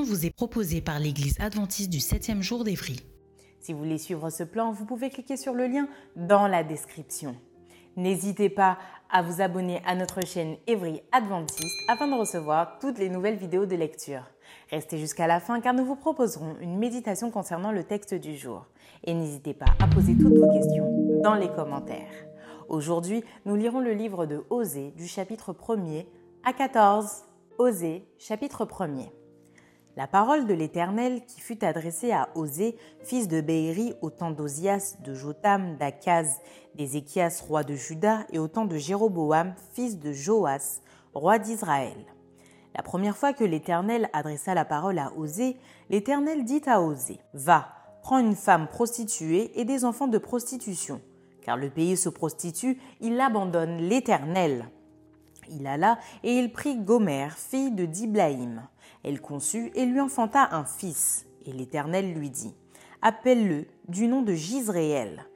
Vous est proposée par l'Église adventiste du 7e jour d'Évry. Si vous voulez suivre ce plan, vous pouvez cliquer sur le lien dans la description. N'hésitez pas à vous abonner à notre chaîne Évry Adventiste afin de recevoir toutes les nouvelles vidéos de lecture. Restez jusqu'à la fin car nous vous proposerons une méditation concernant le texte du jour. Et n'hésitez pas à poser toutes vos questions dans les commentaires. Aujourd'hui, nous lirons le livre de Osée du chapitre 1er à 14. Osée, chapitre 1er. La parole de l'Éternel qui fut adressée à Osée, fils de Béhéri, au temps d'Osias, de Jotam, d'Akaz, d'Ézéchias, roi de Juda, et au temps de Jéroboam, fils de Joas, roi d'Israël. La première fois que l'Éternel adressa la parole à Osée, l'Éternel dit à Osée Va, prends une femme prostituée et des enfants de prostitution, car le pays se prostitue, il abandonne l'Éternel. Il alla et il prit Gomer, fille de Diblaïm. Elle conçut et lui enfanta un fils. Et l'Éternel lui dit Appelle-le du nom de Gisréel.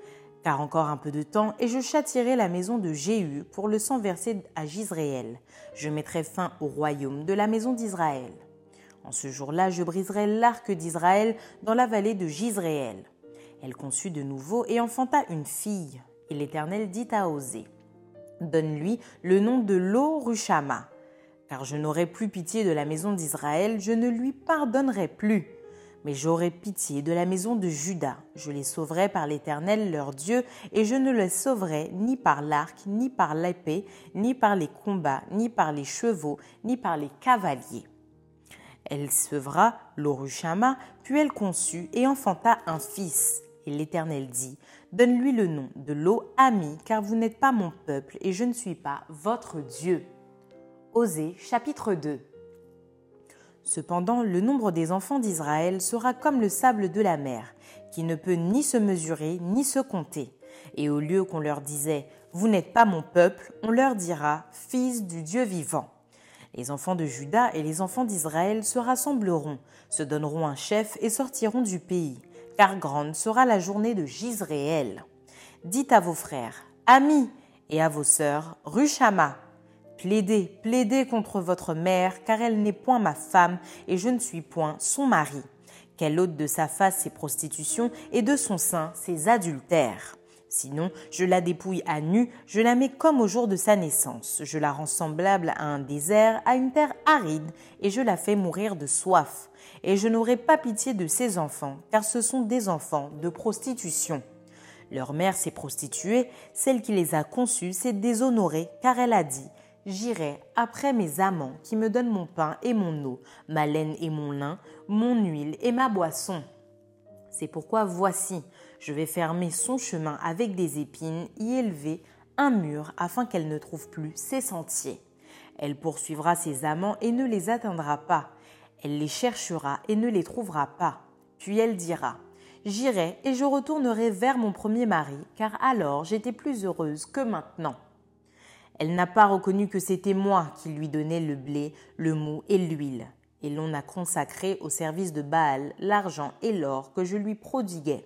Car encore un peu de temps, et je châtierai la maison de Jéhu pour le sang versé à Gisréel. Je mettrai fin au royaume de la maison d'Israël. En ce jour-là, je briserai l'arc d'Israël dans la vallée de Gisréel. Elle conçut de nouveau et enfanta une fille. Et l'Éternel dit à Osée Donne-lui le nom de Lo Rushama car je n'aurai plus pitié de la maison d'Israël, je ne lui pardonnerai plus. Mais j'aurai pitié de la maison de Juda, je les sauverai par l'Éternel leur Dieu, et je ne les sauverai ni par l'arc, ni par l'épée, ni par les combats, ni par les chevaux, ni par les cavaliers. Elle sevra l'Orushama, puis elle conçut et enfanta un fils. Et l'Éternel dit, Donne-lui le nom de Lo Ami, car vous n'êtes pas mon peuple, et je ne suis pas votre Dieu. Osée chapitre 2 Cependant, le nombre des enfants d'Israël sera comme le sable de la mer, qui ne peut ni se mesurer ni se compter. Et au lieu qu'on leur disait Vous n'êtes pas mon peuple, on leur dira Fils du Dieu vivant. Les enfants de Juda et les enfants d'Israël se rassembleront, se donneront un chef et sortiront du pays, car grande sera la journée de Gisréel. Dites à vos frères, amis, et à vos sœurs, Rushama, Plaidez, plaidez contre votre mère, car elle n'est point ma femme, et je ne suis point son mari. Qu'elle ôte de sa face ses prostitutions, et de son sein ses adultères. Sinon, je la dépouille à nu, je la mets comme au jour de sa naissance, je la rends semblable à un désert, à une terre aride, et je la fais mourir de soif. Et je n'aurai pas pitié de ses enfants, car ce sont des enfants de prostitution. Leur mère s'est prostituée, celle qui les a conçus s'est déshonorée, car elle a dit J'irai après mes amants qui me donnent mon pain et mon eau, ma laine et mon lin, mon huile et ma boisson. C'est pourquoi voici, je vais fermer son chemin avec des épines, y élever un mur afin qu'elle ne trouve plus ses sentiers. Elle poursuivra ses amants et ne les atteindra pas. Elle les cherchera et ne les trouvera pas. Puis elle dira J'irai et je retournerai vers mon premier mari, car alors j'étais plus heureuse que maintenant. Elle n'a pas reconnu que c'était moi qui lui donnais le blé, le mou et l'huile. Et l'on a consacré au service de Baal l'argent et l'or que je lui prodiguais.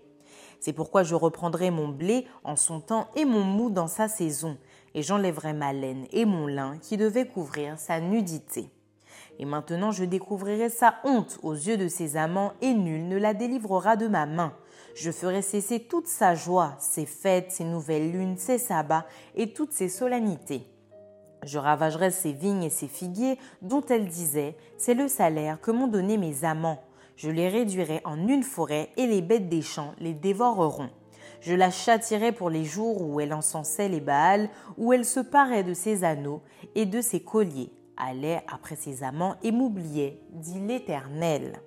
C'est pourquoi je reprendrai mon blé en son temps et mon mou dans sa saison, et j'enlèverai ma laine et mon lin qui devaient couvrir sa nudité. Et maintenant je découvrirai sa honte aux yeux de ses amants, et nul ne la délivrera de ma main. Je ferai cesser toute sa joie, ses fêtes, ses nouvelles lunes, ses sabbats et toutes ses solennités. Je ravagerai ses vignes et ses figuiers, dont elle disait C'est le salaire que m'ont donné mes amants. Je les réduirai en une forêt, et les bêtes des champs les dévoreront. Je la châtirai pour les jours où elle encensait les Baals, où elle se parait de ses anneaux et de ses colliers, allait après ses amants et m'oubliait, dit l'Éternel.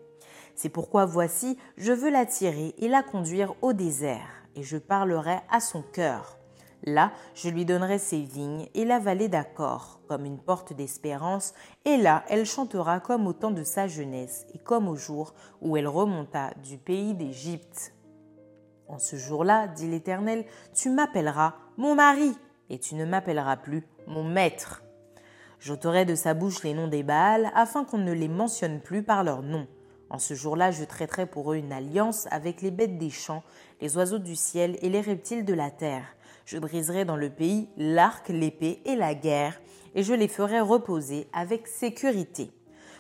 C'est pourquoi voici, je veux l'attirer et la conduire au désert, et je parlerai à son cœur. Là, je lui donnerai ses vignes et la vallée d'accord, comme une porte d'espérance, et là, elle chantera comme au temps de sa jeunesse, et comme au jour où elle remonta du pays d'Égypte. En ce jour-là, dit l'Éternel, tu m'appelleras mon mari, et tu ne m'appelleras plus mon maître. J'ôterai de sa bouche les noms des Baals, afin qu'on ne les mentionne plus par leur nom. En ce jour-là, je traiterai pour eux une alliance avec les bêtes des champs, les oiseaux du ciel et les reptiles de la terre. Je briserai dans le pays l'arc, l'épée et la guerre, et je les ferai reposer avec sécurité.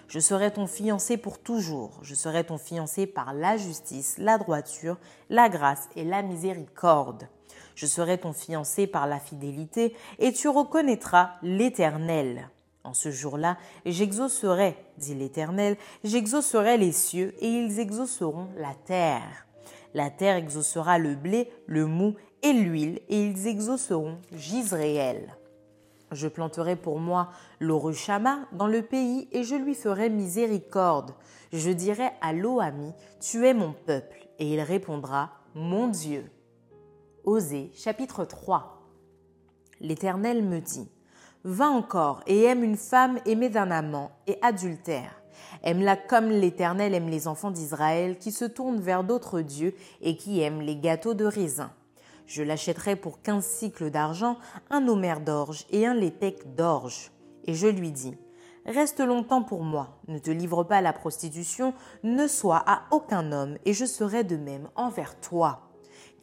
Je serai ton fiancé pour toujours. Je serai ton fiancé par la justice, la droiture, la grâce et la miséricorde. Je serai ton fiancé par la fidélité, et tu reconnaîtras l'Éternel. En ce jour-là, j'exaucerai, dit l'Éternel, j'exaucerai les cieux, et ils exauceront la terre. La terre exaucera le blé, le mou et l'huile, et ils exauceront Gisréel. Je planterai pour moi l'Orushama dans le pays, et je lui ferai miséricorde. Je dirai à l'Oami, tu es mon peuple, et il répondra, mon Dieu. Osée chapitre 3 L'Éternel me dit, Va encore et aime une femme aimée d'un amant et adultère. Aime-la comme l'Éternel aime les enfants d'Israël qui se tournent vers d'autres dieux et qui aiment les gâteaux de raisin. Je l'achèterai pour quinze cycles d'argent, un homère d'orge et un létec d'orge. Et je lui dis, Reste longtemps pour moi, ne te livre pas à la prostitution, ne sois à aucun homme, et je serai de même envers toi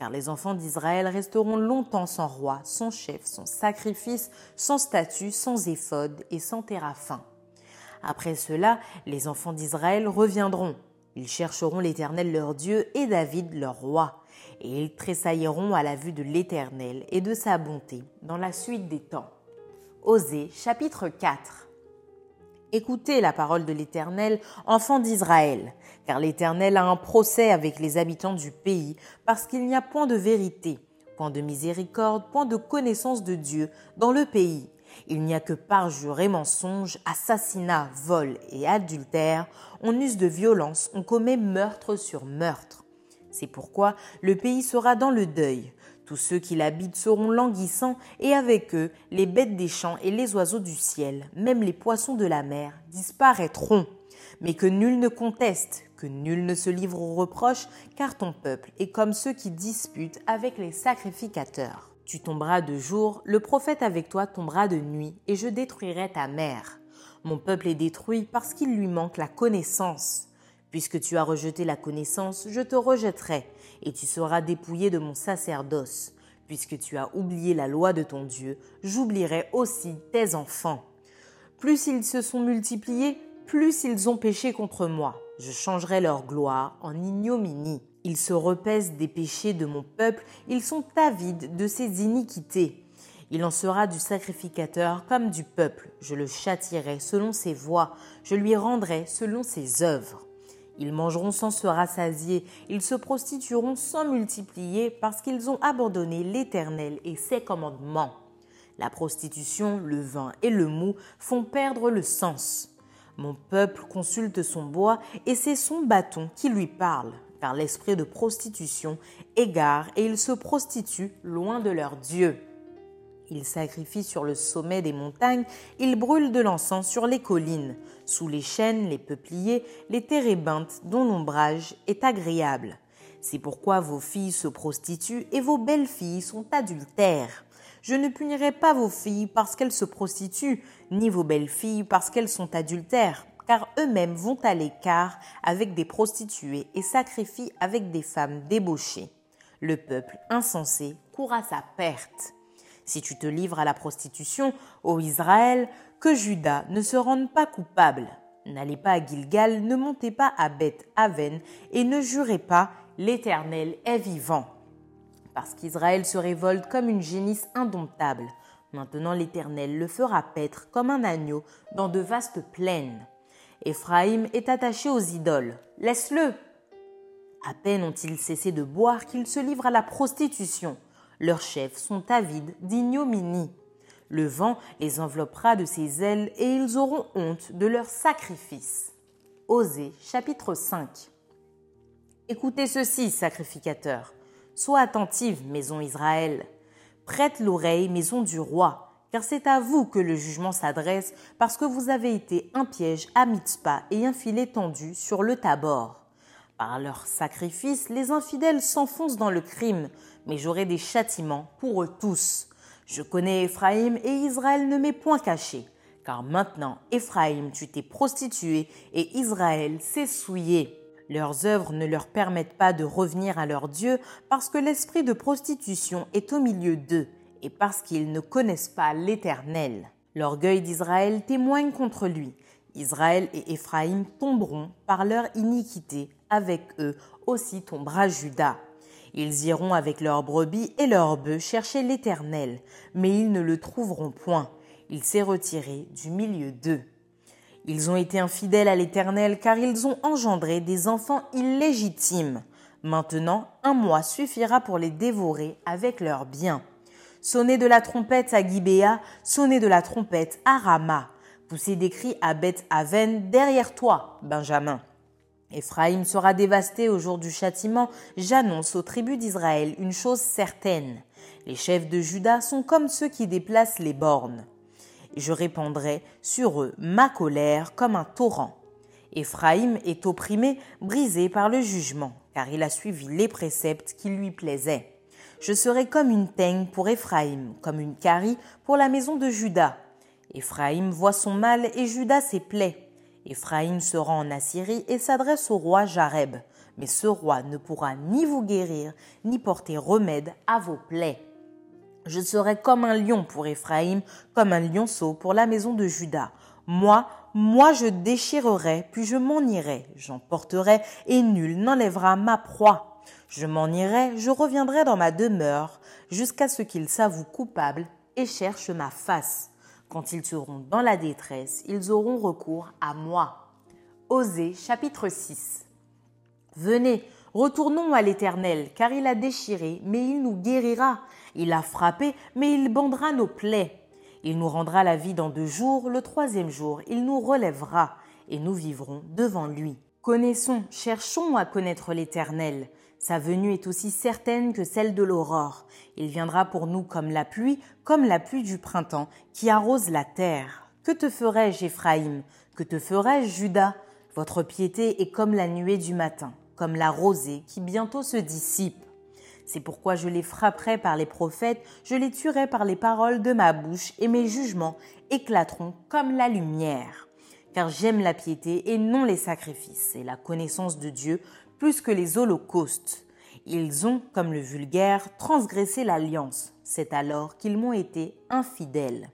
car les enfants d'Israël resteront longtemps sans roi, sans chef, sans sacrifice, sans statut, sans éphode et sans téraphin. Après cela, les enfants d'Israël reviendront. Ils chercheront l'Éternel leur Dieu et David leur roi, et ils tressailleront à la vue de l'Éternel et de sa bonté dans la suite des temps. Osée chapitre 4 Écoutez la parole de l'Éternel, enfants d'Israël, car l'Éternel a un procès avec les habitants du pays, parce qu'il n'y a point de vérité, point de miséricorde, point de connaissance de Dieu dans le pays. Il n'y a que parjure et mensonge, assassinat, vol et adultère, on use de violence, on commet meurtre sur meurtre. C'est pourquoi le pays sera dans le deuil, tous ceux qui l'habitent seront languissants, et avec eux les bêtes des champs et les oiseaux du ciel, même les poissons de la mer, disparaîtront. Mais que nul ne conteste, que nul ne se livre aux reproches, car ton peuple est comme ceux qui disputent avec les sacrificateurs. Tu tomberas de jour, le prophète avec toi tombera de nuit, et je détruirai ta mère. Mon peuple est détruit parce qu'il lui manque la connaissance. Puisque tu as rejeté la connaissance, je te rejetterai, et tu seras dépouillé de mon sacerdoce. Puisque tu as oublié la loi de ton Dieu, j'oublierai aussi tes enfants. Plus ils se sont multipliés, plus ils ont péché contre moi. Je changerai leur gloire en ignominie. Ils se repaissent des péchés de mon peuple, ils sont avides de ses iniquités. Il en sera du sacrificateur comme du peuple. Je le châtierai selon ses voies, je lui rendrai selon ses œuvres. Ils mangeront sans se rassasier, ils se prostitueront sans multiplier parce qu'ils ont abandonné l'Éternel et ses commandements. La prostitution, le vin et le mou font perdre le sens. Mon peuple consulte son bois et c'est son bâton qui lui parle, car l'esprit de prostitution égare et ils se prostituent loin de leur Dieu. Ils sacrifient sur le sommet des montagnes, ils brûlent de l'encens sur les collines, sous les chênes, les peupliers, les térébintes dont l'ombrage est agréable. C'est pourquoi vos filles se prostituent et vos belles filles sont adultères. Je ne punirai pas vos filles parce qu'elles se prostituent, ni vos belles filles parce qu'elles sont adultères, car eux-mêmes vont à l'écart avec des prostituées et sacrifient avec des femmes débauchées. Le peuple insensé court à sa perte. Si tu te livres à la prostitution, ô Israël, que Judas ne se rende pas coupable. N'allez pas à Gilgal, ne montez pas à Beth Aven et ne jurez pas l'Éternel est vivant. Parce qu'Israël se révolte comme une génisse indomptable. Maintenant l'Éternel le fera paître comme un agneau dans de vastes plaines. Éphraïm est attaché aux idoles. Laisse-le. À peine ont-ils cessé de boire qu'ils se livrent à la prostitution. Leurs chefs sont avides d'ignominie. Le vent les enveloppera de ses ailes et ils auront honte de leur sacrifice. Osée chapitre 5 Écoutez ceci, sacrificateurs. Sois attentive, maison Israël. Prête l'oreille, maison du roi, car c'est à vous que le jugement s'adresse, parce que vous avez été un piège à Mitzpah et un filet tendu sur le Tabor. Par leur sacrifice, les infidèles s'enfoncent dans le crime, mais j'aurai des châtiments pour eux tous. Je connais Éphraïm et Israël ne m'est point caché. Car maintenant, Éphraïm, tu t'es prostitué et Israël s'est souillé. Leurs œuvres ne leur permettent pas de revenir à leur Dieu parce que l'esprit de prostitution est au milieu d'eux et parce qu'ils ne connaissent pas l'Éternel. L'orgueil d'Israël témoigne contre lui. Israël et Éphraïm tomberont par leur iniquité. Avec eux aussi tombera Judas. Ils iront avec leurs brebis et leurs bœufs chercher l'Éternel, mais ils ne le trouveront point. Il s'est retiré du milieu d'eux. Ils ont été infidèles à l'Éternel car ils ont engendré des enfants illégitimes. Maintenant, un mois suffira pour les dévorer avec leurs biens. Sonnez de la trompette à Gibéa, sonnez de la trompette à Rama. Poussez des cris à Beth Aven derrière toi, Benjamin. Éphraïm sera dévasté au jour du châtiment. J'annonce aux tribus d'Israël une chose certaine. Les chefs de Juda sont comme ceux qui déplacent les bornes. Je répandrai sur eux ma colère comme un torrent. Éphraïm est opprimé, brisé par le jugement, car il a suivi les préceptes qui lui plaisaient. Je serai comme une teigne pour Éphraïm, comme une carie pour la maison de Juda. Éphraïm voit son mal et Juda ses plaies. Éphraïm se rend en Assyrie et s'adresse au roi Jareb. Mais ce roi ne pourra ni vous guérir, ni porter remède à vos plaies. Je serai comme un lion pour Éphraïm, comme un lionceau pour la maison de Juda. Moi, moi je déchirerai, puis je m'en irai, j'emporterai, et nul n'enlèvera ma proie. Je m'en irai, je reviendrai dans ma demeure, jusqu'à ce qu'ils s'avouent coupables et cherchent ma face. Quand ils seront dans la détresse, ils auront recours à moi. Osée chapitre 6 Venez, retournons à l'Éternel, car il a déchiré, mais il nous guérira. Il a frappé, mais il bandera nos plaies. Il nous rendra la vie dans deux jours, le troisième jour, il nous relèvera, et nous vivrons devant lui. Connaissons, cherchons à connaître l'Éternel. Sa venue est aussi certaine que celle de l'aurore. Il viendra pour nous comme la pluie, comme la pluie du printemps, qui arrose la terre. Que te ferai-je, Éphraïm? Que te ferai-je, Judas Votre piété est comme la nuée du matin, comme la rosée qui bientôt se dissipe. C'est pourquoi je les frapperai par les prophètes, je les tuerai par les paroles de ma bouche, et mes jugements éclateront comme la lumière. Car j'aime la piété et non les sacrifices, et la connaissance de Dieu plus que les holocaustes. Ils ont, comme le vulgaire, transgressé l'alliance. C'est alors qu'ils m'ont été infidèles.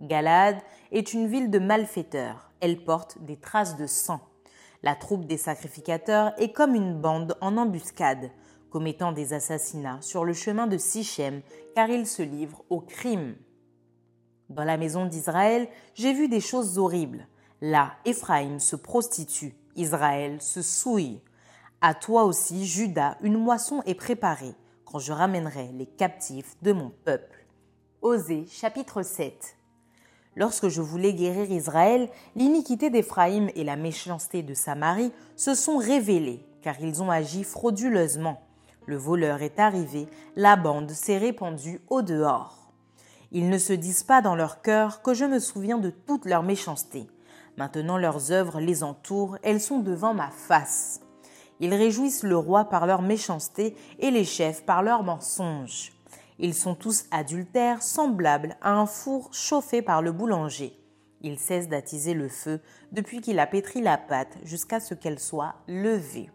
Galade est une ville de malfaiteurs. Elle porte des traces de sang. La troupe des sacrificateurs est comme une bande en embuscade, commettant des assassinats sur le chemin de Sichem, car ils se livrent au crime. Dans la maison d'Israël, j'ai vu des choses horribles. Là, Éphraïm se prostitue, Israël se souille. À toi aussi, Judas, une moisson est préparée quand je ramènerai les captifs de mon peuple. Osée chapitre 7 Lorsque je voulais guérir Israël, l'iniquité d'Éphraïm et la méchanceté de Samarie se sont révélées, car ils ont agi frauduleusement. Le voleur est arrivé, la bande s'est répandue au dehors. Ils ne se disent pas dans leur cœur que je me souviens de toute leur méchanceté. Maintenant leurs œuvres les entourent, elles sont devant ma face. Ils réjouissent le roi par leur méchanceté et les chefs par leurs mensonges. Ils sont tous adultères, semblables à un four chauffé par le boulanger. Ils cessent d'attiser le feu depuis qu'il a pétri la pâte jusqu'à ce qu'elle soit levée.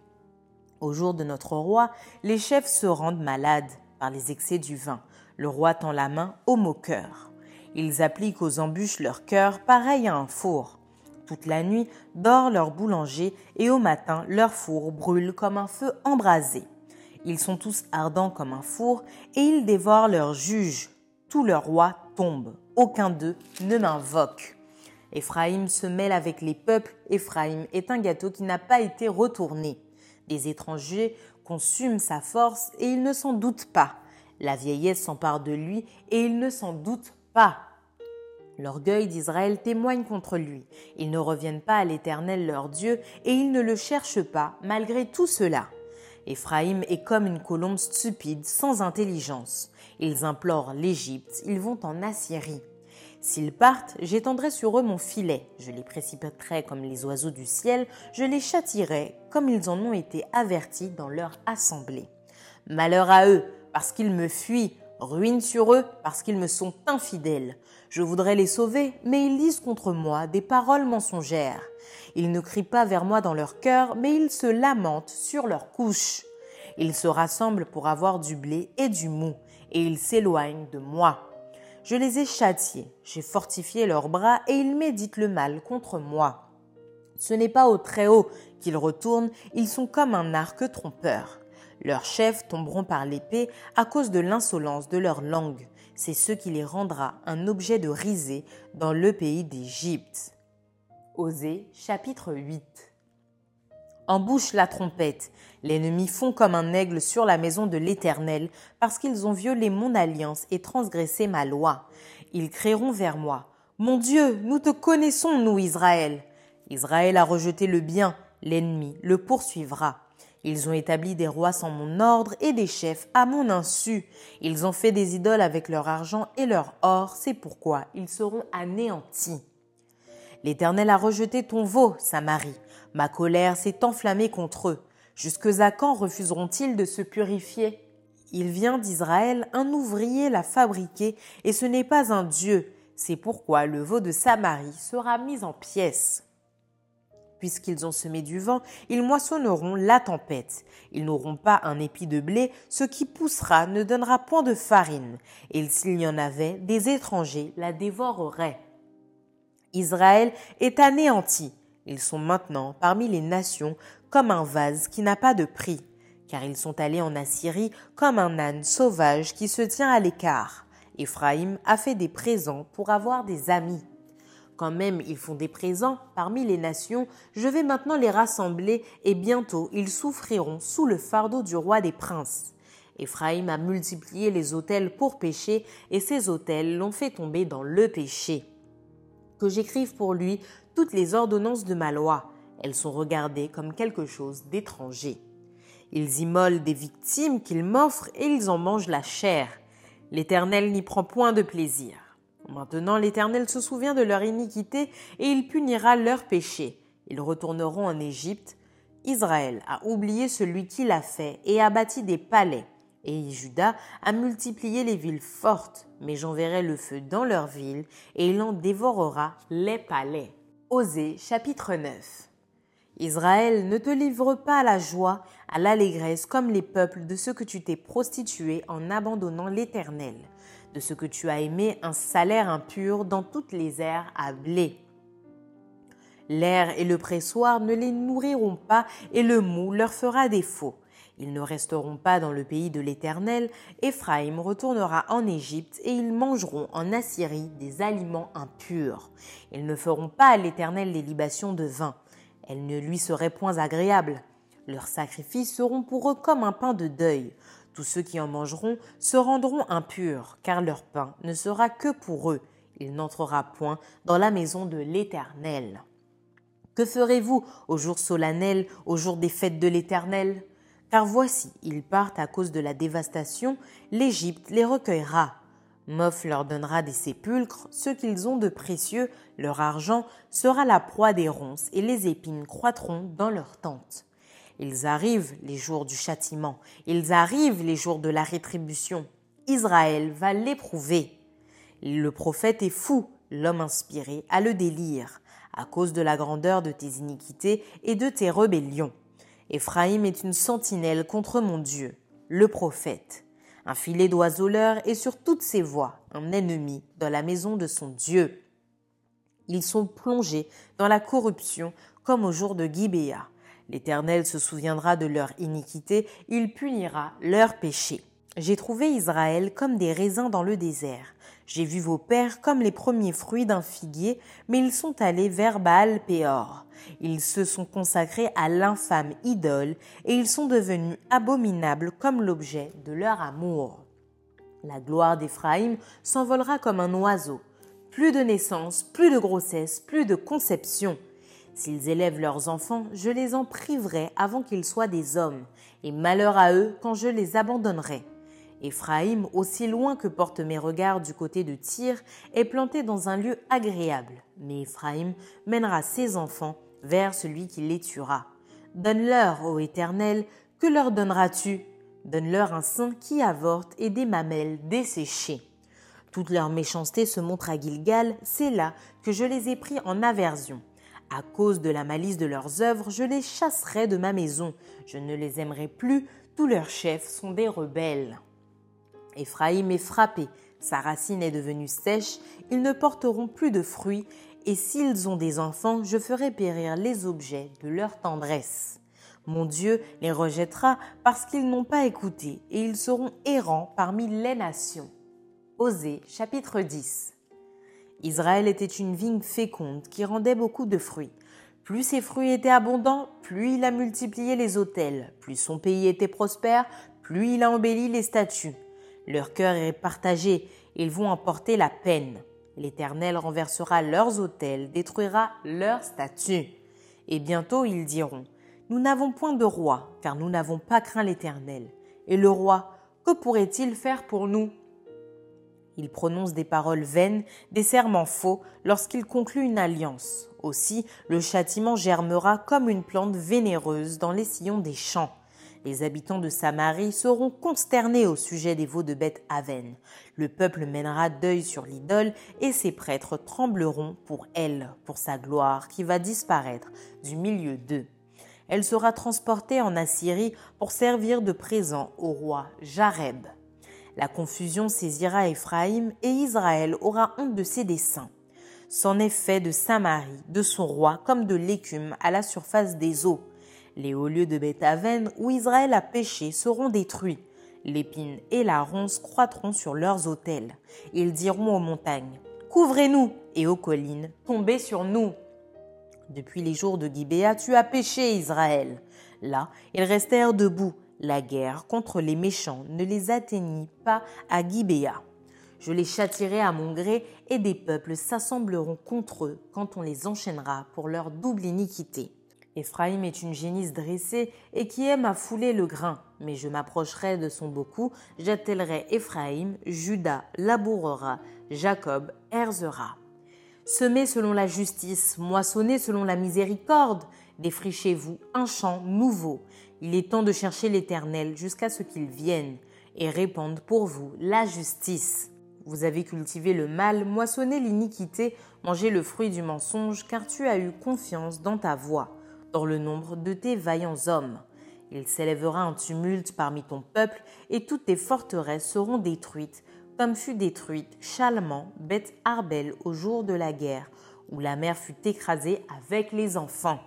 Au jour de notre roi, les chefs se rendent malades par les excès du vin. Le roi tend la main aux moqueurs. Ils appliquent aux embûches leur cœur pareil à un four. Toute la nuit dort leur boulanger et au matin leur four brûle comme un feu embrasé. Ils sont tous ardents comme un four et ils dévorent leurs juges. Tous leurs rois tombent. Aucun d'eux ne m'invoque. Éphraïm se mêle avec les peuples. Éphraïm est un gâteau qui n'a pas été retourné. Les étrangers consument sa force et il ne s'en doute pas. La vieillesse s'empare de lui et il ne s'en doute pas. L'orgueil d'Israël témoigne contre lui. Ils ne reviennent pas à l'Éternel leur Dieu et ils ne le cherchent pas malgré tout cela. Éphraïm est comme une colombe stupide, sans intelligence. Ils implorent l'Égypte, ils vont en Assyrie. S'ils partent, j'étendrai sur eux mon filet, je les précipiterai comme les oiseaux du ciel, je les châtirai comme ils en ont été avertis dans leur assemblée. Malheur à eux, parce qu'ils me fuient, ruine sur eux, parce qu'ils me sont infidèles. Je voudrais les sauver, mais ils disent contre moi des paroles mensongères. Ils ne crient pas vers moi dans leur cœur, mais ils se lamentent sur leur couche. Ils se rassemblent pour avoir du blé et du mou, et ils s'éloignent de moi. Je les ai châtiés, j'ai fortifié leurs bras, et ils méditent le mal contre moi. Ce n'est pas au Très-Haut qu'ils retournent, ils sont comme un arc trompeur. Leurs chefs tomberont par l'épée à cause de l'insolence de leur langue. C'est ce qui les rendra un objet de risée dans le pays d'Égypte. Osée chapitre 8 Embouche la trompette. L'ennemi fond comme un aigle sur la maison de l'Éternel, parce qu'ils ont violé mon alliance et transgressé ma loi. Ils crieront vers moi. Mon Dieu, nous te connaissons, nous, Israël. Israël a rejeté le bien, l'ennemi le poursuivra. Ils ont établi des rois sans mon ordre et des chefs à mon insu. Ils ont fait des idoles avec leur argent et leur or, c'est pourquoi ils seront anéantis. L'Éternel a rejeté ton veau, Samarie. Ma colère s'est enflammée contre eux. Jusque à quand refuseront-ils de se purifier? Il vient d'Israël, un ouvrier l'a fabriqué, et ce n'est pas un Dieu. C'est pourquoi le veau de Samarie sera mis en pièces. Puisqu'ils ont semé du vent, ils moissonneront la tempête. Ils n'auront pas un épi de blé, ce qui poussera ne donnera point de farine. Et s'il y en avait, des étrangers la dévoreraient. Israël est anéanti. Ils sont maintenant parmi les nations comme un vase qui n'a pas de prix, car ils sont allés en Assyrie comme un âne sauvage qui se tient à l'écart. Éphraïm a fait des présents pour avoir des amis. Quand même ils font des présents parmi les nations, je vais maintenant les rassembler et bientôt ils souffriront sous le fardeau du roi des princes. Éphraïm a multiplié les autels pour pécher et ces autels l'ont fait tomber dans le péché. Que j'écrive pour lui toutes les ordonnances de ma loi. Elles sont regardées comme quelque chose d'étranger. Ils immolent des victimes qu'ils m'offrent et ils en mangent la chair. L'Éternel n'y prend point de plaisir. Maintenant l'Éternel se souvient de leur iniquité et il punira leur péché. Ils retourneront en Égypte. Israël a oublié celui qui l'a fait et a bâti des palais. Et Judas a multiplié les villes fortes, mais j'enverrai le feu dans leurs villes et il en dévorera les palais. Osée chapitre 9 Israël, ne te livre pas à la joie, à l'allégresse comme les peuples de ce que tu t'es prostitué en abandonnant l'Éternel, de ce que tu as aimé un salaire impur dans toutes les aires à blé. L'air et le pressoir ne les nourriront pas et le mou leur fera défaut. Ils ne resteront pas dans le pays de l'Éternel, Éphraïm retournera en Égypte et ils mangeront en Assyrie des aliments impurs. Ils ne feront pas à l'Éternel les libations de vin. Elles ne lui seraient point agréables. Leurs sacrifices seront pour eux comme un pain de deuil. Tous ceux qui en mangeront se rendront impurs, car leur pain ne sera que pour eux. Il n'entrera point dans la maison de l'Éternel. Que ferez-vous au jour solennel, au jour des fêtes de l'Éternel? Car voici, ils partent à cause de la dévastation, l'Égypte les recueillera. Moph leur donnera des sépulcres, ce qu'ils ont de précieux, leur argent sera la proie des ronces, et les épines croîtront dans leurs tentes. Ils arrivent les jours du châtiment, ils arrivent les jours de la rétribution. Israël va l'éprouver. Le prophète est fou, l'homme inspiré a le délire, à cause de la grandeur de tes iniquités et de tes rébellions. Éphraïm est une sentinelle contre mon Dieu, le prophète. Un filet d'oiseaux leur est sur toutes ses voies, un ennemi dans la maison de son Dieu. Ils sont plongés dans la corruption comme au jour de Gibéa. L'Éternel se souviendra de leur iniquité, il punira leur péché. J'ai trouvé Israël comme des raisins dans le désert. J'ai vu vos pères comme les premiers fruits d'un figuier, mais ils sont allés vers Baal Péor. Ils se sont consacrés à l'infâme idole et ils sont devenus abominables comme l'objet de leur amour. La gloire d'Éphraïm s'envolera comme un oiseau. plus de naissance, plus de grossesse, plus de conception. S'ils élèvent leurs enfants, je les en priverai avant qu'ils soient des hommes, et malheur à eux quand je les abandonnerai. Éphraïm, aussi loin que portent mes regards du côté de Tyr, est planté dans un lieu agréable, mais Éphraïm mènera ses enfants vers celui qui les tuera. Donne-leur, ô Éternel, que leur donneras-tu? Donne-leur un sein qui avorte et des mamelles desséchées. Toute leur méchanceté se montre à Gilgal, c'est là que je les ai pris en aversion. À cause de la malice de leurs œuvres, je les chasserai de ma maison. Je ne les aimerai plus, tous leurs chefs sont des rebelles. Éphraïm est frappé, sa racine est devenue sèche, ils ne porteront plus de fruits, et s'ils ont des enfants, je ferai périr les objets de leur tendresse. Mon Dieu les rejettera parce qu'ils n'ont pas écouté, et ils seront errants parmi les nations. Osée chapitre 10 Israël était une vigne féconde qui rendait beaucoup de fruits. Plus ses fruits étaient abondants, plus il a multiplié les autels, plus son pays était prospère, plus il a embelli les statues. Leur cœur est partagé, ils vont en porter la peine. L'Éternel renversera leurs autels, détruira leurs statues. Et bientôt ils diront, Nous n'avons point de roi, car nous n'avons pas craint l'Éternel. Et le roi, que pourrait-il faire pour nous? Il prononce des paroles vaines, des serments faux lorsqu'il conclut une alliance. Aussi, le châtiment germera comme une plante vénéreuse dans les sillons des champs. Les habitants de Samarie seront consternés au sujet des veaux de Beth Aven. Le peuple mènera deuil sur l'idole et ses prêtres trembleront pour elle, pour sa gloire qui va disparaître du milieu d'eux. Elle sera transportée en Assyrie pour servir de présent au roi Jareb. La confusion saisira Éphraïm et Israël aura honte de ses desseins. C'en est fait de Samarie, de son roi, comme de l'écume à la surface des eaux. Les hauts lieux de Bethaven où Israël a péché seront détruits. L'épine et la ronce croîtront sur leurs autels. Ils diront aux montagnes Couvrez-nous et aux collines Tombez sur nous. Depuis les jours de Gibéa, tu as péché, Israël. Là, ils restèrent debout la guerre contre les méchants ne les atteignit pas à Gibéa. Je les châtirai à mon gré et des peuples s'assembleront contre eux quand on les enchaînera pour leur double iniquité. Éphraïm est une génisse dressée et qui aime à fouler le grain, mais je m'approcherai de son beaucoup, j'attellerai Éphraïm, Judas labourera, Jacob herzera. Semez selon la justice, moissonnez selon la miséricorde, défrichez-vous un champ nouveau, il est temps de chercher l'Éternel jusqu'à ce qu'il vienne et répande pour vous la justice. Vous avez cultivé le mal, moissonné l'iniquité, mangé le fruit du mensonge, car tu as eu confiance dans ta voix, dans le nombre de tes vaillants hommes. Il s'élèvera un tumulte parmi ton peuple, et toutes tes forteresses seront détruites, comme fut détruite Chalman, Beth Arbel au jour de la guerre, où la mer fut écrasée avec les enfants.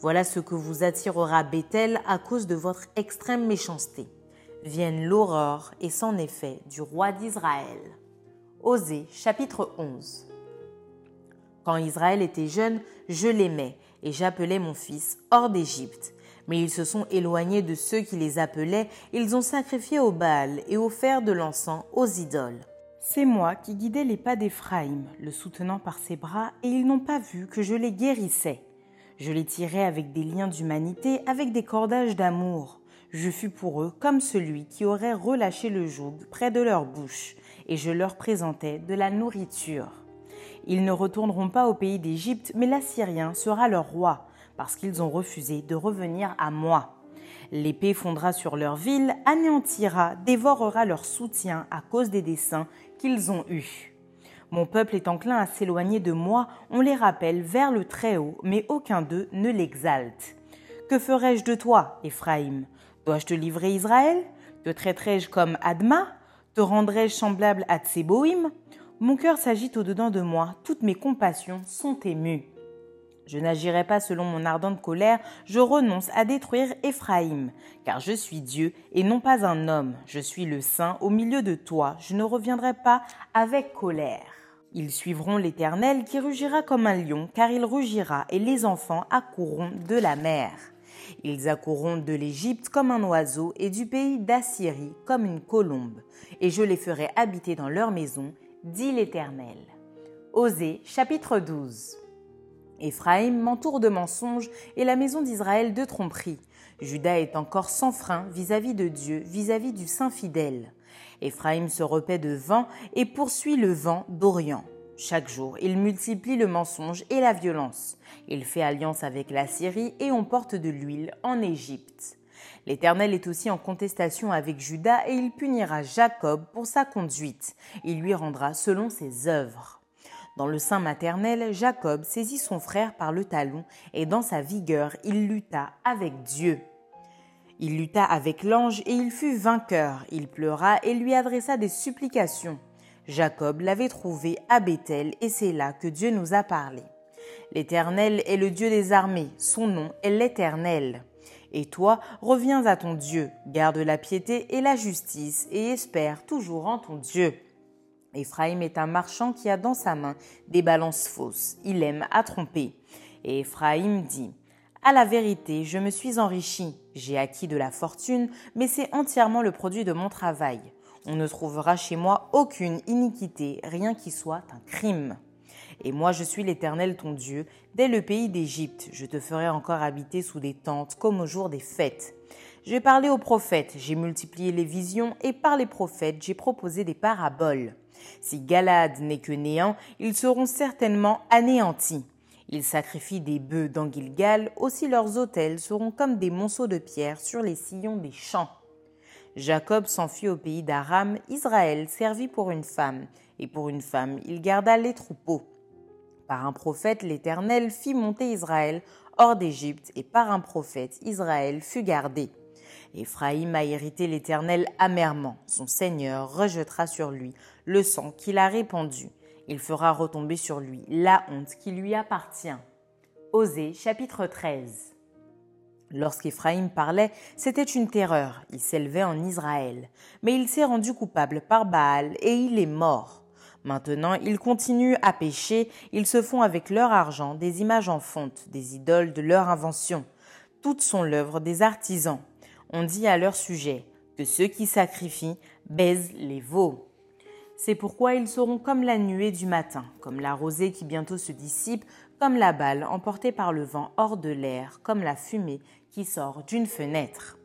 Voilà ce que vous attirera Bethel à cause de votre extrême méchanceté. Vienne l'aurore et son effet du roi d'Israël. Osée chapitre 11 Quand Israël était jeune, je l'aimais et j'appelais mon fils hors d'Égypte. Mais ils se sont éloignés de ceux qui les appelaient, ils ont sacrifié au Baal et offert de l'encens aux idoles. C'est moi qui guidais les pas d'Éphraïm, le soutenant par ses bras, et ils n'ont pas vu que je les guérissais. Je les tirais avec des liens d'humanité, avec des cordages d'amour. Je fus pour eux comme celui qui aurait relâché le joug près de leur bouche, et je leur présentais de la nourriture. Ils ne retourneront pas au pays d'Égypte, mais l'Assyrien sera leur roi, parce qu'ils ont refusé de revenir à moi. L'épée fondra sur leur ville, anéantira, dévorera leur soutien à cause des desseins qu'ils ont eus. Mon peuple est enclin à s'éloigner de moi, on les rappelle vers le Très-Haut, mais aucun d'eux ne l'exalte. Que ferai-je de toi, Éphraïm? Dois-je te livrer Israël? Te traiterai-je comme Adma? Te rendrai-je semblable à Tseboïm? Mon cœur s'agite au-dedans de moi, toutes mes compassions sont émues. Je n'agirai pas selon mon ardente colère, je renonce à détruire Éphraïm, car je suis Dieu et non pas un homme, je suis le Saint au milieu de toi, je ne reviendrai pas avec colère. Ils suivront l'Éternel qui rugira comme un lion, car il rugira, et les enfants accourront de la mer. Ils accourront de l'Égypte comme un oiseau, et du pays d'Assyrie comme une colombe, et je les ferai habiter dans leur maison, dit l'Éternel. Osée chapitre 12 Éphraïm m'entoure de mensonges et la maison d'Israël de tromperies. Judas est encore sans frein vis-à-vis de Dieu, vis-à-vis du Saint fidèle. Éphraïm se repaît de vent et poursuit le vent d'Orient. Chaque jour, il multiplie le mensonge et la violence. Il fait alliance avec la Syrie et on porte de l'huile en Égypte. L'Éternel est aussi en contestation avec Judas et il punira Jacob pour sa conduite. Il lui rendra selon ses œuvres. Dans le sein maternel, Jacob saisit son frère par le talon et dans sa vigueur, il lutta avec Dieu. Il lutta avec l'ange et il fut vainqueur. Il pleura et lui adressa des supplications. Jacob l'avait trouvé à Bethel et c'est là que Dieu nous a parlé. L'Éternel est le Dieu des armées, son nom est l'Éternel. Et toi, reviens à ton Dieu, garde la piété et la justice et espère toujours en ton Dieu. Éphraïm est un marchand qui a dans sa main des balances fausses. Il aime à tromper. Et Éphraïm dit À la vérité, je me suis enrichi. J'ai acquis de la fortune, mais c'est entièrement le produit de mon travail. On ne trouvera chez moi aucune iniquité, rien qui soit un crime. Et moi je suis l'Éternel ton Dieu, dès le pays d'Égypte, je te ferai encore habiter sous des tentes comme au jour des fêtes. J'ai parlé aux prophètes, j'ai multiplié les visions, et par les prophètes j'ai proposé des paraboles. Si Galade n'est que néant, ils seront certainement anéantis. Ils sacrifient des bœufs dans Gilgal, aussi leurs autels seront comme des monceaux de pierre sur les sillons des champs. Jacob s'enfuit au pays d'Aram, Israël servit pour une femme, et pour une femme il garda les troupeaux. Par un prophète l'Éternel fit monter Israël hors d'Égypte, et par un prophète Israël fut gardé. Éphraïm a hérité l'Éternel amèrement. Son Seigneur rejettera sur lui le sang qu'il a répandu. Il fera retomber sur lui la honte qui lui appartient. Osée chapitre 13 Lorsqu'Éphraïm parlait, c'était une terreur. Il s'élevait en Israël. Mais il s'est rendu coupable par Baal et il est mort. Maintenant, ils continuent à pécher, ils se font avec leur argent des images en fonte, des idoles de leur invention. Toutes sont l'œuvre des artisans on dit à leur sujet que ceux qui sacrifient baisent les veaux. C'est pourquoi ils seront comme la nuée du matin, comme la rosée qui bientôt se dissipe, comme la balle emportée par le vent hors de l'air, comme la fumée qui sort d'une fenêtre.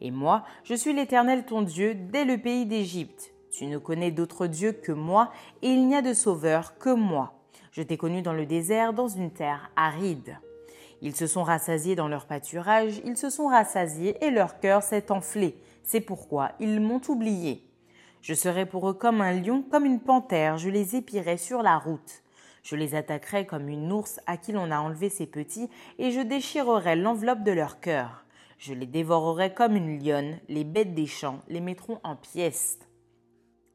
Et moi, je suis l'Éternel ton Dieu dès le pays d'Égypte. Tu ne connais d'autre Dieu que moi, et il n'y a de sauveur que moi. Je t'ai connu dans le désert, dans une terre aride. Ils se sont rassasiés dans leur pâturage, ils se sont rassasiés et leur cœur s'est enflé. C'est pourquoi ils m'ont oublié. Je serai pour eux comme un lion, comme une panthère, je les épierai sur la route. Je les attaquerai comme une ours à qui l'on a enlevé ses petits, et je déchirerai l'enveloppe de leur cœur. Je les dévorerai comme une lionne, les bêtes des champs les mettront en pièces.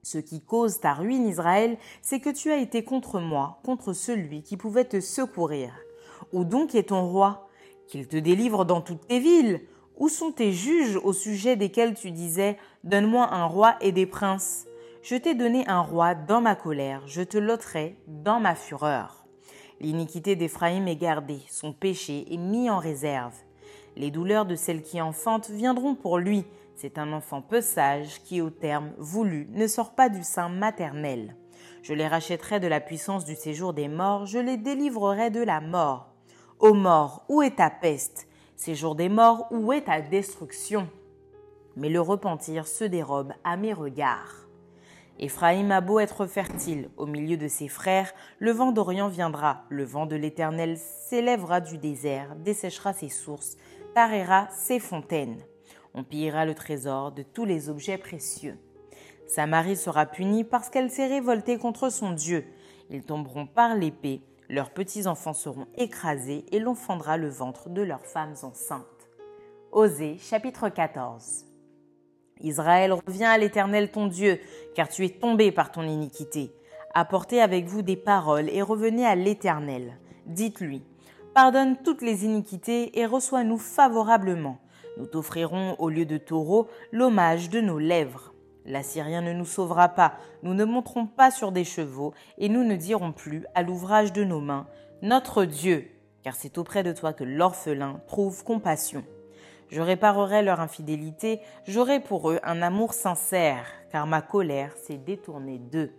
Ce qui cause ta ruine, Israël, c'est que tu as été contre moi, contre celui qui pouvait te secourir. Où donc est ton roi? Qu'il te délivre dans toutes tes villes. Où sont tes juges au sujet desquels tu disais Donne-moi un roi et des princes Je t'ai donné un roi dans ma colère, je te l'ôterai dans ma fureur. L'iniquité d'Éphraïm est gardée, son péché est mis en réserve. Les douleurs de celle qui enfante viendront pour lui. C'est un enfant peu sage qui, au terme voulu, ne sort pas du sein maternel. Je les rachèterai de la puissance du séjour des morts, je les délivrerai de la mort. Ô mort, où est ta peste? Séjour des morts, où est ta destruction Mais le repentir se dérobe à mes regards. Éphraïm a beau être fertile au milieu de ses frères, le vent d'Orient viendra, le vent de l'Éternel s'élèvera du désert, desséchera ses sources, tarera ses fontaines. On pillera le trésor de tous les objets précieux. Samarie sera punie parce qu'elle s'est révoltée contre son Dieu. Ils tomberont par l'épée, leurs petits-enfants seront écrasés et l'on fendra le ventre de leurs femmes enceintes. Osée chapitre 14 Israël, reviens à l'Éternel ton Dieu, car tu es tombé par ton iniquité. Apportez avec vous des paroles et revenez à l'Éternel. Dites-lui, pardonne toutes les iniquités et reçois-nous favorablement. Nous t'offrirons au lieu de taureau l'hommage de nos lèvres. L'Assyrien ne nous sauvera pas, nous ne monterons pas sur des chevaux, et nous ne dirons plus à l'ouvrage de nos mains, Notre Dieu, car c'est auprès de toi que l'orphelin trouve compassion. Je réparerai leur infidélité, j'aurai pour eux un amour sincère, car ma colère s'est détournée d'eux.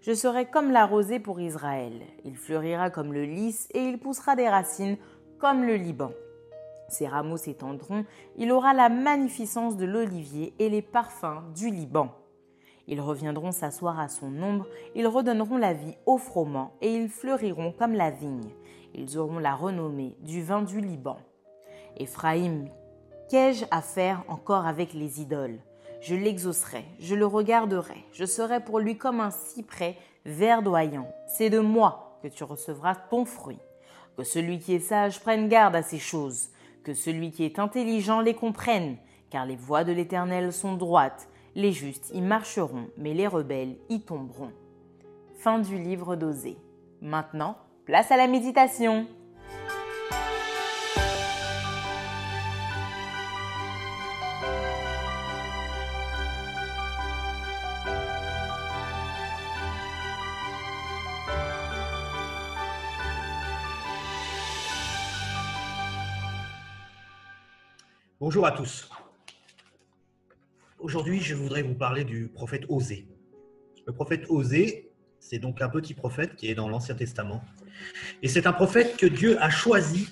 Je serai comme la rosée pour Israël. Il fleurira comme le lys et il poussera des racines comme le Liban. Ses rameaux s'étendront, il aura la magnificence de l'olivier et les parfums du Liban. Ils reviendront s'asseoir à son ombre, ils redonneront la vie au froment et ils fleuriront comme la vigne. Ils auront la renommée du vin du Liban. Éphraïm, qu'ai-je à faire encore avec les idoles? Je l'exaucerai, je le regarderai, je serai pour lui comme un cyprès verdoyant. C'est de moi que tu recevras ton fruit. Que celui qui est sage prenne garde à ces choses, que celui qui est intelligent les comprenne, car les voies de l'Éternel sont droites, les justes y marcheront, mais les rebelles y tomberont. Fin du livre d'Osée. Maintenant, place à la méditation. Bonjour à tous. Aujourd'hui, je voudrais vous parler du prophète Osée. Le prophète Osée, c'est donc un petit prophète qui est dans l'Ancien Testament. Et c'est un prophète que Dieu a choisi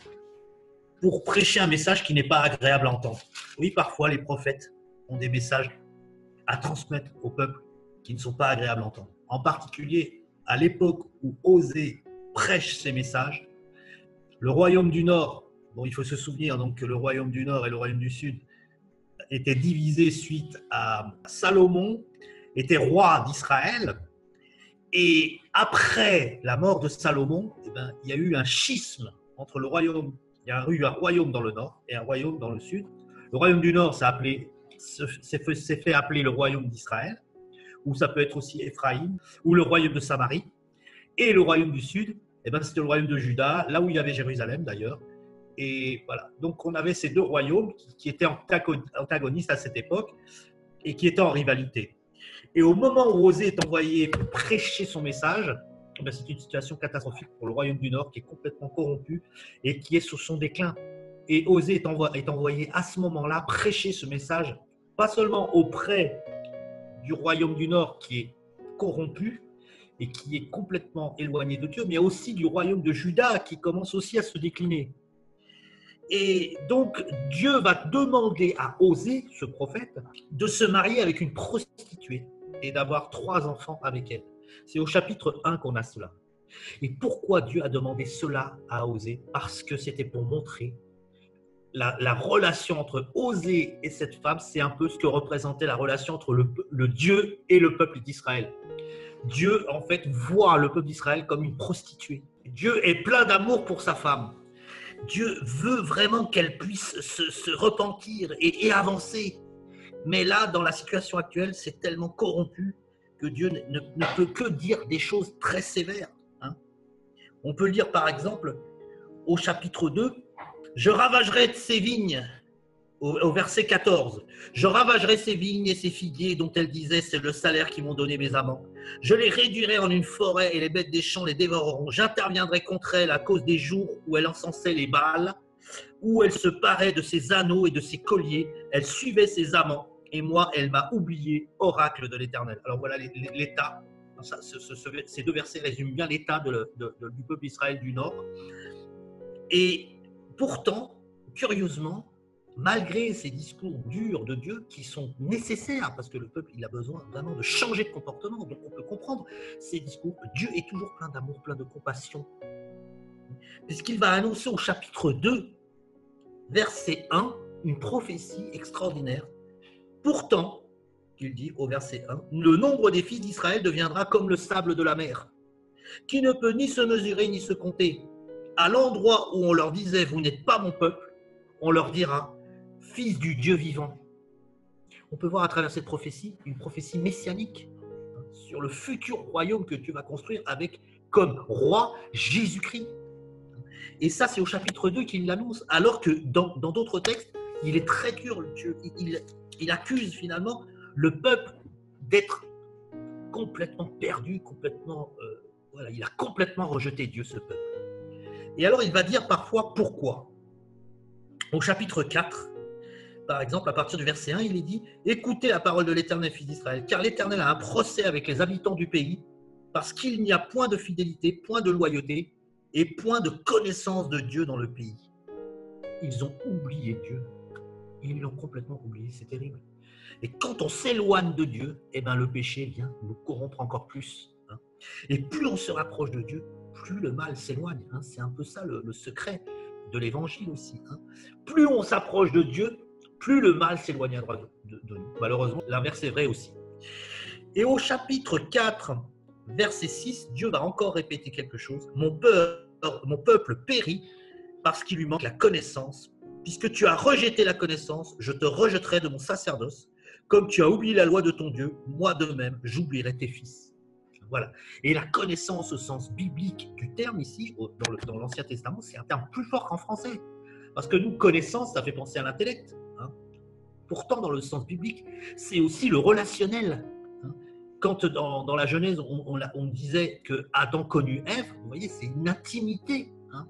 pour prêcher un message qui n'est pas agréable à entendre. Oui, parfois les prophètes ont des messages à transmettre au peuple qui ne sont pas agréables à entendre. En particulier, à l'époque où Osée prêche ses messages, le royaume du Nord, il faut se souvenir donc que le royaume du Nord et le royaume du Sud était divisé suite à Salomon, était roi d'Israël. Et après la mort de Salomon, eh ben, il y a eu un schisme entre le royaume. Il y a eu un royaume dans le nord et un royaume dans le sud. Le royaume du nord s'est fait, fait appeler le royaume d'Israël, ou ça peut être aussi Éphraïm, ou le royaume de Samarie. Et le royaume du sud, eh ben, c'était le royaume de Juda, là où il y avait Jérusalem d'ailleurs. Et voilà. Donc, on avait ces deux royaumes qui, étaient antagonistes à cette époque et qui étaient en rivalité. Et au moment où Osée est envoyé prêcher son message, eh c'est une situation catastrophique pour le royaume du Nord qui est complètement corrompu et qui est sur son déclin. Et Osée est, est envoyé à ce moment-là prêcher ce message, pas seulement auprès du royaume du Nord qui est corrompu et qui est complètement éloigné de Dieu, mais aussi du royaume de Juda qui commence aussi à se décliner. Et donc, Dieu va demander à Osée, ce prophète, de se marier avec une prostituée et d'avoir trois enfants avec elle. C'est au chapitre 1 qu'on a cela. Et pourquoi Dieu a demandé cela à Osée? Parce que c'était pour montrer la, relation entre Osée et cette femme, c'est un peu ce que représentait la relation entre le, le Dieu et le peuple d'Israël. Dieu, en fait, voit le peuple d'Israël comme une prostituée. Dieu est plein d'amour pour sa femme. Dieu veut vraiment qu'elle puisse se, repentir et, avancer. Mais là, dans la situation actuelle, c'est tellement corrompu que Dieu ne, peut que dire des choses très sévères. Hein. On peut lire par exemple au chapitre 2, Je ravagerai de ses vignes au, verset 14. Je ravagerai ces vignes et ces figuiers dont elle disait c'est le salaire qu'ils m'ont donné mes amants. Je les réduirai en une forêt et les bêtes des champs les dévoreront. J'interviendrai contre elle à cause des jours où elle encensait les balles, où elle se parait de ses anneaux et de ses colliers. Elle suivait ses amants et moi elle m'a oublié, oracle de l'Éternel. Alors voilà l'état. ces deux versets résument bien l'état du peuple d'Israël du Nord. Et pourtant, curieusement, malgré ces discours durs de Dieu qui sont nécessaires, parce que le peuple il a besoin vraiment de changer de comportement, donc on peut comprendre ces discours, Dieu est toujours plein d'amour, plein de compassion, puisqu'il va annoncer au chapitre 2, verset 1, une prophétie extraordinaire. Pourtant, il dit au verset 1, le nombre des fils d'Israël deviendra comme le sable de la mer, qui ne peut ni se mesurer ni se compter. À l'endroit où on leur disait, vous n'êtes pas mon peuple, on leur dira, fils du Dieu vivant. On peut voir à travers cette prophétie une prophétie messianique sur le futur royaume que Dieu va construire avec comme roi Jésus-Christ. Et ça, c'est au chapitre 2 qu'il l'annonce, alors que dans d'autres textes, il est très dur. Il, il accuse finalement le peuple d'être complètement perdu, complètement. Euh, voilà, il a complètement rejeté Dieu, ce peuple. Et alors, il va dire parfois pourquoi. Au chapitre 4, par exemple, à partir du verset 1, il est dit Écoutez la parole de l'Éternel, fils d'Israël, car l'Éternel a un procès avec les habitants du pays parce qu'il n'y a point de fidélité, point de loyauté et point de connaissance de Dieu dans le pays. Ils ont oublié Dieu. Ils l'ont complètement oublié, c'est terrible. Et quand on s'éloigne de Dieu, eh ben, le péché vient nous corrompre encore plus. hein. Et plus on se rapproche de Dieu, plus le mal s'éloigne. hein. C'est un peu ça le, secret de l'évangile aussi. hein. Plus on s'approche de Dieu, plus le mal s'éloignera de, de- nous. Malheureusement, l'inverse est vrai aussi. Et au chapitre 4, verset 6, Dieu va encore répéter quelque chose. Mon peuple, mon peuple périt parce qu'il lui manque la connaissance. Puisque tu as rejeté la connaissance, je te rejetterai de mon sacerdoce. Comme tu as oublié la loi de ton Dieu, moi de même, j'oublierai tes fils. Voilà. Et la connaissance au sens biblique du terme ici, dans l'Ancien Testament, c'est un terme plus fort qu'en français. Parce que nous, connaissance, ça fait penser à l'intellect. hein. Pourtant, dans le sens biblique, c'est aussi le relationnel. hein. Quand dans, la Genèse, on, disait que Adam connut Ève, vous voyez, c'est une intimité hein,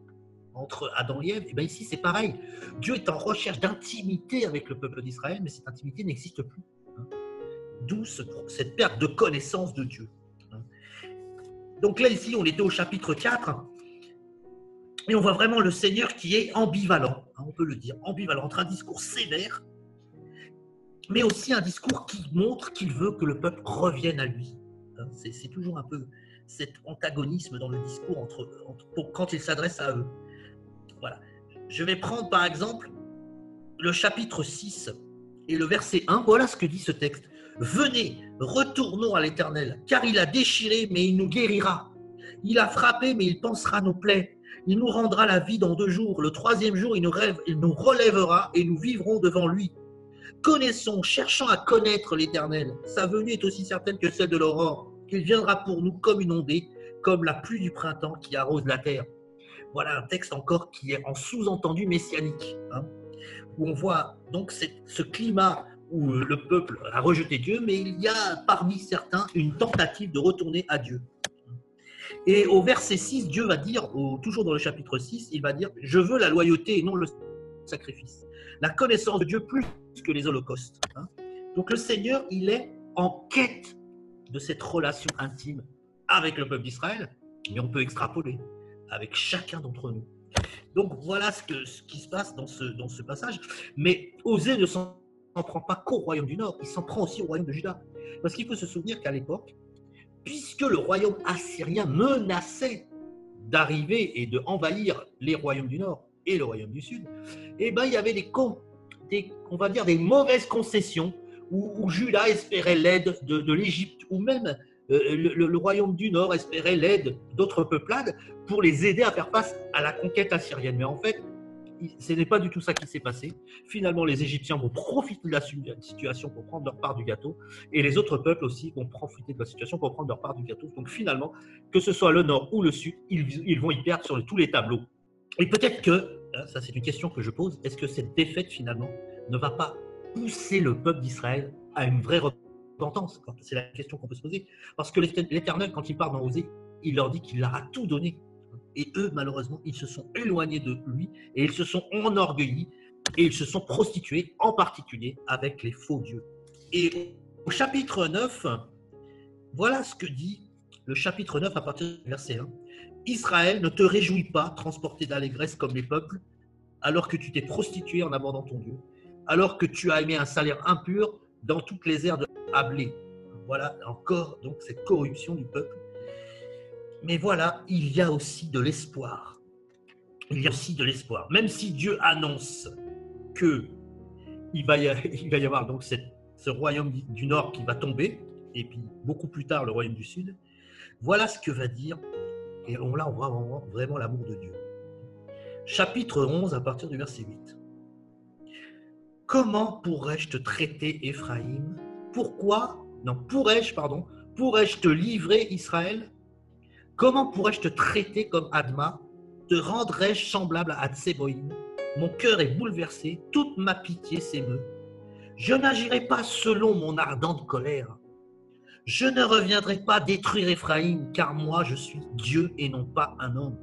entre Adam et Ève. Et bien ici, c'est pareil. Dieu est en recherche d'intimité avec le peuple d'Israël, mais cette intimité n'existe plus. D'où ce- cette perte de connaissance de Dieu. Donc là, ici, on était au chapitre 4. Et on voit vraiment le Seigneur qui est ambivalent, hein, on peut le dire, ambivalent, entre un discours sévère, mais aussi un discours qui montre qu'il veut que le peuple revienne à lui. Hein, C'est toujours un peu cet antagonisme dans le discours pour- quand il s'adresse à eux. Je vais prendre par exemple le chapitre 6 et le verset 1. Voilà ce que dit ce texte. Venez, retournons à l'Éternel, car il a déchiré, mais il nous guérira. Il a frappé, mais il pansera nos plaies. Il nous rendra la vie dans deux jours. Le troisième jour, il nous, rêve- il nous relèvera et nous vivrons devant lui. Connaissons, cherchant à connaître l'Éternel. Sa venue est aussi certaine que celle de l'aurore, qu'il viendra pour nous comme une ondée, comme la pluie du printemps qui arrose la terre. Voilà un texte encore qui est en sous-entendu messianique, hein, où on voit donc ce climat où le peuple a rejeté Dieu, mais il y a parmi certains une tentative de retourner à Dieu. Et au verset 6, Dieu va dire, toujours dans le chapitre 6, il va dire Je veux la loyauté et non le sacrifice. La connaissance de Dieu plus que les holocaustes. hein. Donc le Seigneur, il est en quête de cette relation intime avec le peuple d'Israël, mais on peut extrapoler avec chacun d'entre nous. Donc voilà ce, qui se passe dans ce, passage. Mais Osée ne s'en s'en prend pas qu'au royaume du Nord, il s'en prend aussi au royaume de Juda. Parce qu'il faut se souvenir qu'à l'époque, puisque le royaume assyrien menaçait d'arriver et de envahir les royaumes du Nord et le royaume du Sud, eh ben, il y avait des, on va dire des mauvaises concessions où, où Juda espérait l'aide de, l'Égypte, ou même euh, le, le- royaume du Nord espérait l'aide d'autres peuplades pour les aider à faire face à la conquête assyrienne. Mais en fait, ce n'est pas du tout ça qui s'est passé. Finalement, les Égyptiens vont profiter de la situation pour prendre leur part du gâteau, et les autres peuples aussi vont profiter de la situation pour prendre leur part du gâteau. Donc finalement, que ce soit le Nord ou le Sud, ils, vont y perdre sur tous les tableaux. Et peut-être que, hein, ça c'est une question que je pose, est-ce que cette défaite finalement ne va pas pousser le peuple d'Israël à une vraie repentance? C'est la question qu'on peut se poser. Parce que l'Éternel, quand il parle dans Osée, il leur dit qu'il leur a tout donné. Et eux, malheureusement, ils se sont éloignés de lui et ils se sont enorgueillis et ils se sont prostitués, en particulier avec les faux dieux. Et au chapitre 9, voilà ce que dit le chapitre 9 à partir du verset 1. Israël, ne te réjouis pas, transporté d'allégresse comme les peuples, alors que tu t'es prostitué en abordant ton Dieu, alors que tu as aimé un salaire impur dans toutes les aires de Ablé. Voilà encore donc cette corruption du peuple. Mais voilà, il y a aussi de l'espoir. Il y a aussi de l'espoir. Même si Dieu annonce que il va y, avoir donc ce royaume du Nord qui va tomber, et puis beaucoup plus tard le royaume du Sud, voilà ce que va dire, et on, là on voit vraiment, vraiment l'amour de Dieu. Chapitre 11 à partir du verset 8. Comment pourrais-je te traiter, Éphraïm? Pourquoi? Non, pourrais-je, pardon, pourrais-je te livrer, Israël? Comment pourrais-je te traiter comme Adma? Te rendrais-je semblable à Tseboïm Mon cœur est bouleversé, toute ma pitié s'émeut. Je n'agirai pas selon mon ardente colère. Je ne reviendrai pas détruire Éphraïm, car moi je suis Dieu et non pas un homme.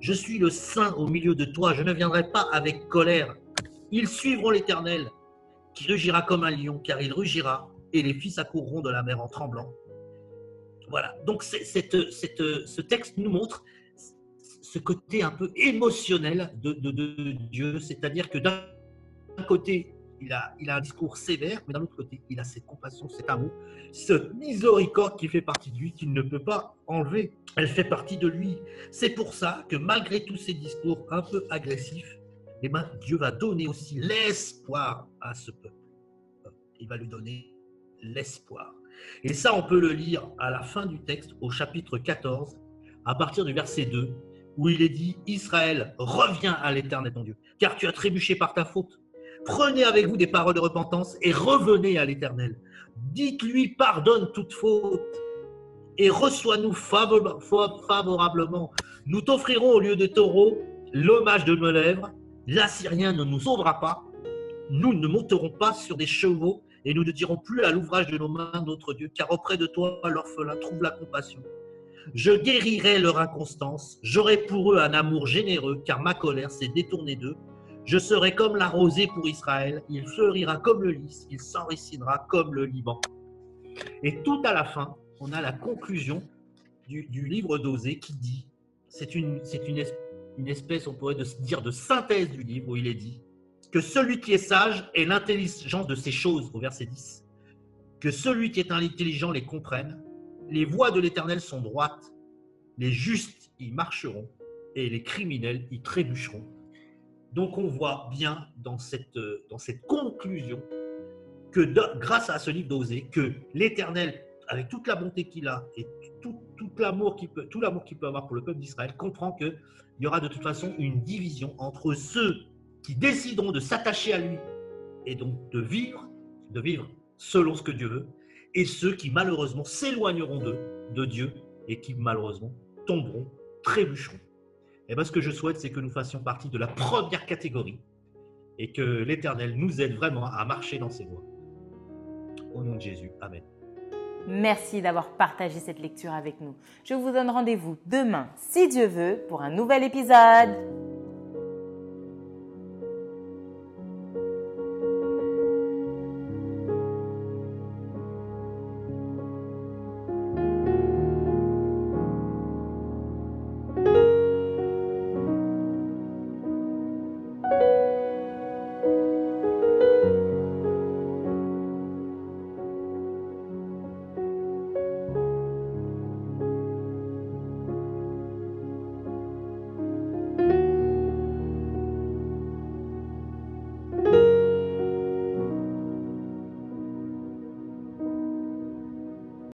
Je suis le Saint au milieu de toi, je ne viendrai pas avec colère. Ils suivront l'Éternel, qui rugira comme un lion, car il rugira, et les fils accourront de la mer en tremblant. Voilà. Donc ce texte nous montre ce côté un peu émotionnel de, Dieu, c'est-à-dire que d'un côté, il a, il a un discours sévère, mais d'un autre côté, il a cette compassion, cet amour, ce miséricorde qui fait partie de lui, qu'il ne peut pas enlever. Elle fait partie de lui. C'est pour ça que malgré tous ces discours un peu agressifs, eh ben, Dieu va donner aussi l'espoir à ce peuple. Il va lui donner l'espoir. Et ça, on peut le lire à la fin du texte, au chapitre 14, à partir du verset 2, où il est dit Israël, reviens à l'éternel ton Dieu, car tu as trébuché par ta faute. Prenez avec vous des paroles de repentance et revenez à l'éternel. Dites-lui pardonne toute faute et reçois-nous favor- fa- favorablement. Nous t'offrirons au lieu de taureau l'hommage de nos lèvres. L'Assyrien ne nous sauvera pas. Nous ne monterons pas sur des chevaux et nous ne dirons plus à l'ouvrage de nos mains notre Dieu, car auprès de toi, l'orphelin trouve la compassion. Je guérirai leur inconstance, j'aurai pour eux un amour généreux, car ma colère s'est détournée d'eux. Je serai comme la rosée pour Israël, il fleurira comme le lys, il s'enricinera comme le Liban. Et tout à la fin, on a la conclusion du, livre d'Osée qui dit, c'est une, une, es- une espèce, on pourrait dire, de synthèse du livre où il est dit que celui qui est sage ait l'intelligence de ces choses, au verset 10, que celui qui est intelligent les comprenne, les voies de l'Éternel sont droites, les justes y marcheront et les criminels y trébucheront. Donc on voit bien dans cette, conclusion que grâce à ce livre d'Osée, que l'Éternel, avec toute la bonté qu'il a et tout, tout l'amour qu'il peut, tout l'amour qu'il peut avoir pour le peuple d'Israël, comprend qu'il y aura de toute façon une division entre ceux qui décideront de s'attacher à lui et donc de vivre, de vivre selon ce que Dieu veut, et ceux qui malheureusement s'éloigneront d'eux, de Dieu, et qui malheureusement tomberont, trébucheront. Et bien ce que je souhaite, c'est que nous fassions partie de la première catégorie, et que l'Éternel nous aide vraiment à marcher dans ses voies. Au nom de Jésus, Amen. Merci d'avoir partagé cette lecture avec nous. Je vous donne rendez-vous demain, si Dieu veut, pour un nouvel épisode.